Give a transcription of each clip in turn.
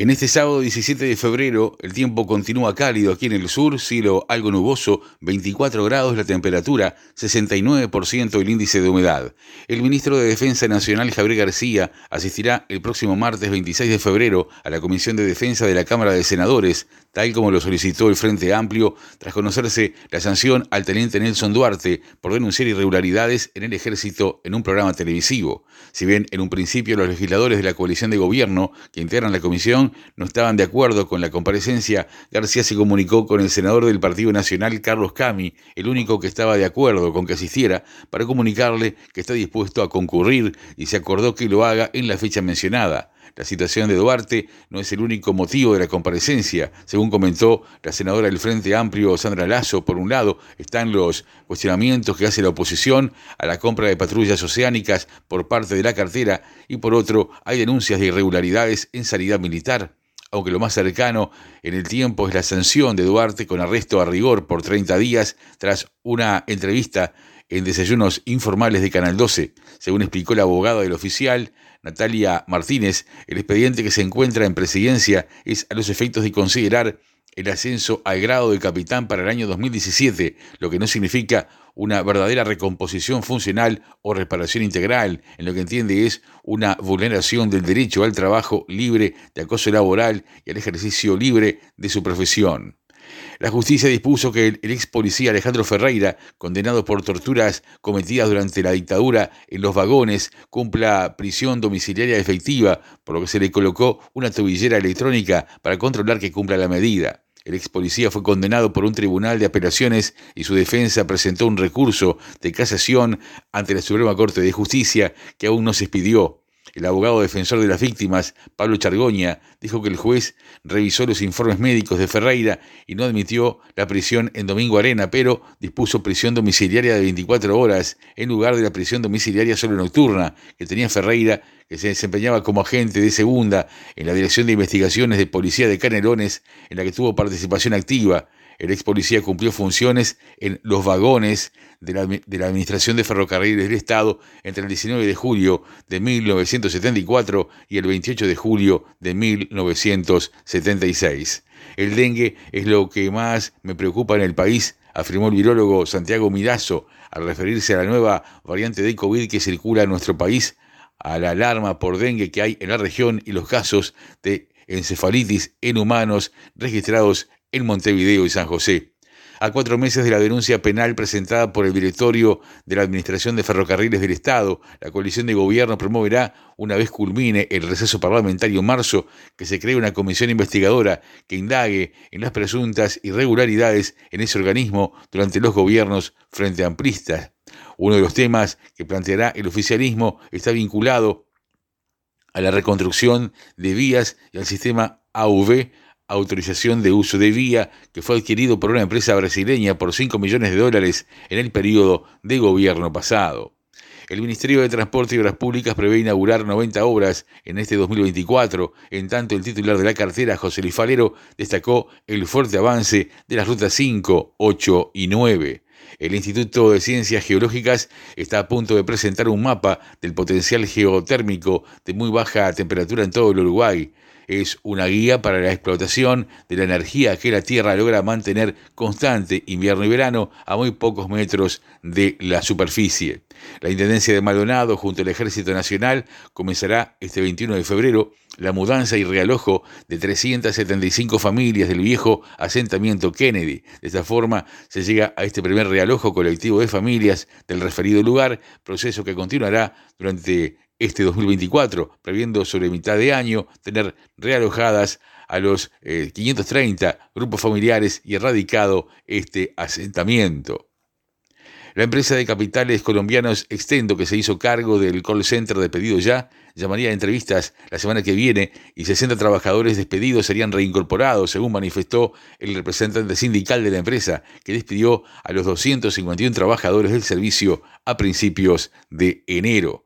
En este sábado 17 de febrero, el tiempo continúa cálido aquí en el sur, cielo algo nuboso, 24 grados la temperatura, 69% el índice de humedad. El ministro de Defensa Nacional, Javier García, asistirá el próximo martes 26 de febrero a la Comisión de Defensa de la Cámara de Senadores, tal como lo solicitó el Frente Amplio, tras conocerse la sanción al teniente Nelson Duarte por denunciar irregularidades en el ejército en un programa televisivo. Si bien en un principio los legisladores de la coalición de gobierno que integran la comisión no estaban de acuerdo con la comparecencia, García se comunicó con el senador del Partido Nacional, Carlos Cami, el único que estaba de acuerdo con que asistiera, para comunicarle que está dispuesto a concurrir y se acordó que lo haga en la fecha mencionada. La situación de Duarte no es el único motivo de la comparecencia. Según comentó la senadora del Frente Amplio, Sandra Lazo, por un lado están los cuestionamientos que hace la oposición a la compra de patrullas oceánicas por parte de la cartera y por otro hay denuncias de irregularidades en sanidad militar aunque lo más cercano en el tiempo es la sanción de Duarte con arresto a rigor por 30 días tras una entrevista en desayunos informales de Canal 12. Según explicó la abogada del oficial, Natalia Martínez, el expediente que se encuentra en presidencia es a los efectos de considerar el ascenso al grado de capitán para el año 2017, lo que no significa una verdadera recomposición funcional o reparación integral, en lo que entiende es una vulneración del derecho al trabajo libre de acoso laboral y al ejercicio libre de su profesión. La justicia dispuso que el, ex policía Alejandro Ferreira, condenado por torturas cometidas durante la dictadura en los vagones, cumpla prisión domiciliaria efectiva, por lo que se le colocó una tobillera electrónica para controlar que cumpla la medida. El ex policía fue condenado por un tribunal de apelaciones y su defensa presentó un recurso de casación ante la Suprema Corte de Justicia que aún no se expidió. El abogado defensor de las víctimas, Pablo Chargoña, dijo que el juez revisó los informes médicos de Ferreira y no admitió la prisión en Domingo Arena, pero dispuso prisión domiciliaria de 24 horas en lugar de la prisión domiciliaria solo nocturna que tenía Ferreira, que se desempeñaba como agente de segunda en la Dirección de Investigaciones de Policía de Canelones, en la que tuvo participación activa. El ex policía cumplió funciones en los vagones de la, Administración de Ferrocarriles del Estado entre el 19 de julio de 1974 y el 28 de julio de 1976. El dengue es lo que más me preocupa en el país, afirmó el virólogo Santiago Mirazo al referirse a la nueva variante de COVID que circula en nuestro país, a la alarma por dengue que hay en la región y los casos de encefalitis en humanos registrados en Montevideo y San José. A cuatro meses de la denuncia penal presentada por el directorio de la Administración de Ferrocarriles del Estado, la coalición de gobierno promoverá, una vez culmine el receso parlamentario en marzo, que se cree una comisión investigadora que indague en las presuntas irregularidades en ese organismo durante los gobiernos frente a amplistas. Uno de los temas que planteará el oficialismo está vinculado a la reconstrucción de vías y al sistema AV autorización de uso de vía que fue adquirido por una empresa brasileña por 5 millones de dólares en el periodo de gobierno pasado. El Ministerio de Transporte y Obras Públicas prevé inaugurar 90 obras en este 2024, en tanto el titular de la cartera, José Luis Falero, destacó el fuerte avance de las rutas 5, 8 y 9. El Instituto de Ciencias Geológicas está a punto de presentar un mapa del potencial geotérmico de muy baja temperatura en todo el Uruguay es una guía para la explotación de la energía que la Tierra logra mantener constante invierno y verano a muy pocos metros de la superficie. La Intendencia de Maldonado, junto al Ejército Nacional, comenzará este 21 de febrero la mudanza y realojo de 375 familias del viejo asentamiento Kennedy. De esta forma se llega a este primer realojo colectivo de familias del referido lugar, proceso que continuará durante este 2024, previendo sobre mitad de año tener realojadas a los 530 eh, grupos familiares y erradicado este asentamiento. La empresa de capitales colombianos Extendo, que se hizo cargo del call center de pedido ya, llamaría a entrevistas la semana que viene y 60 trabajadores despedidos serían reincorporados, según manifestó el representante sindical de la empresa, que despidió a los 251 trabajadores del servicio a principios de enero.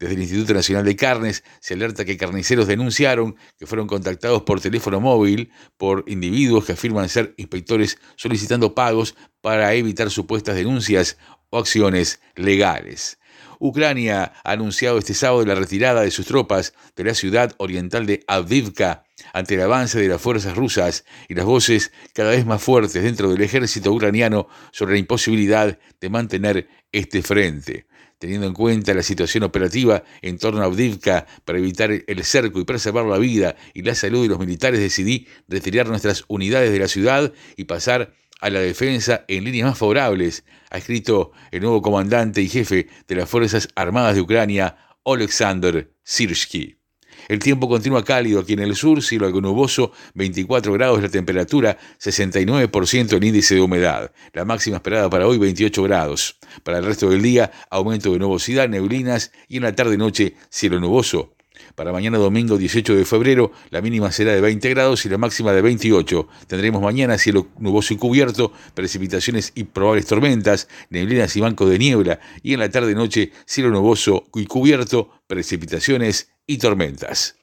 Desde el Instituto Nacional de Carnes se alerta que carniceros denunciaron que fueron contactados por teléfono móvil por individuos que afirman ser inspectores solicitando pagos para evitar supuestas denuncias o acciones legales. Ucrania ha anunciado este sábado la retirada de sus tropas de la ciudad oriental de Avdivka ante el avance de las fuerzas rusas y las voces cada vez más fuertes dentro del ejército ucraniano sobre la imposibilidad de mantener este frente teniendo en cuenta la situación operativa en torno a Avdivka para evitar el cerco y preservar la vida y la salud de los militares, decidí retirar nuestras unidades de la ciudad y pasar a la defensa en líneas más favorables, ha escrito el nuevo comandante y jefe de las Fuerzas Armadas de Ucrania, Oleksandr Sirsky. El tiempo continúa cálido aquí en el sur, cielo algo nuboso, 24 grados la temperatura, 69% el índice de humedad. La máxima esperada para hoy 28 grados. Para el resto del día, aumento de nubosidad, neblinas y en la tarde-noche cielo nuboso. Para mañana domingo 18 de febrero, la mínima será de 20 grados y la máxima de 28. Tendremos mañana cielo nuboso y cubierto, precipitaciones y probables tormentas, neblinas y bancos de niebla. Y en la tarde-noche, cielo nuboso y cubierto, precipitaciones y tormentas.